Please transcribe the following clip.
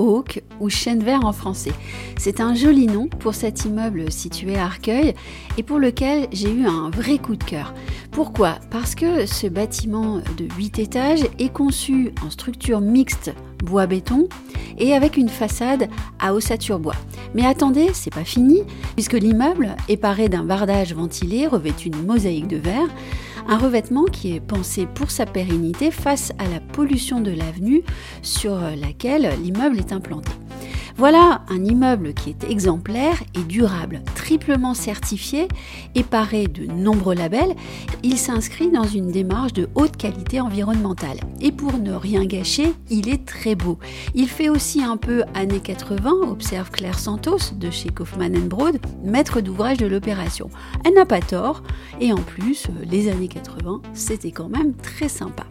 Oak ou Chêne Vert en français. C'est un joli nom pour cet immeuble situé à Arcueil et pour lequel j'ai eu un vrai coup de cœur. Pourquoi? Parce que ce bâtiment de 8 étages est conçu en structure mixte bois-béton et avec une façade à ossature bois. Mais attendez, c'est pas fini, puisque l'immeuble est paré d'un bardage ventilé revêtu d'une mosaïque de verre, un revêtement qui est pensé pour sa pérennité face à la pollution de l'avenue sur laquelle l'immeuble est implanté. Voilà un immeuble qui est exemplaire et durable, triplement certifié et paré de nombreux labels. Il s'inscrit dans une démarche de haute qualité environnementale. Et pour ne rien gâcher, il est très beau. Il fait aussi un peu années 80, observe Claire Santos de chez Kaufmann Broad, maître d'ouvrage de l'opération. Elle n'a pas tort, et en plus, les années 80, c'était quand même très sympa.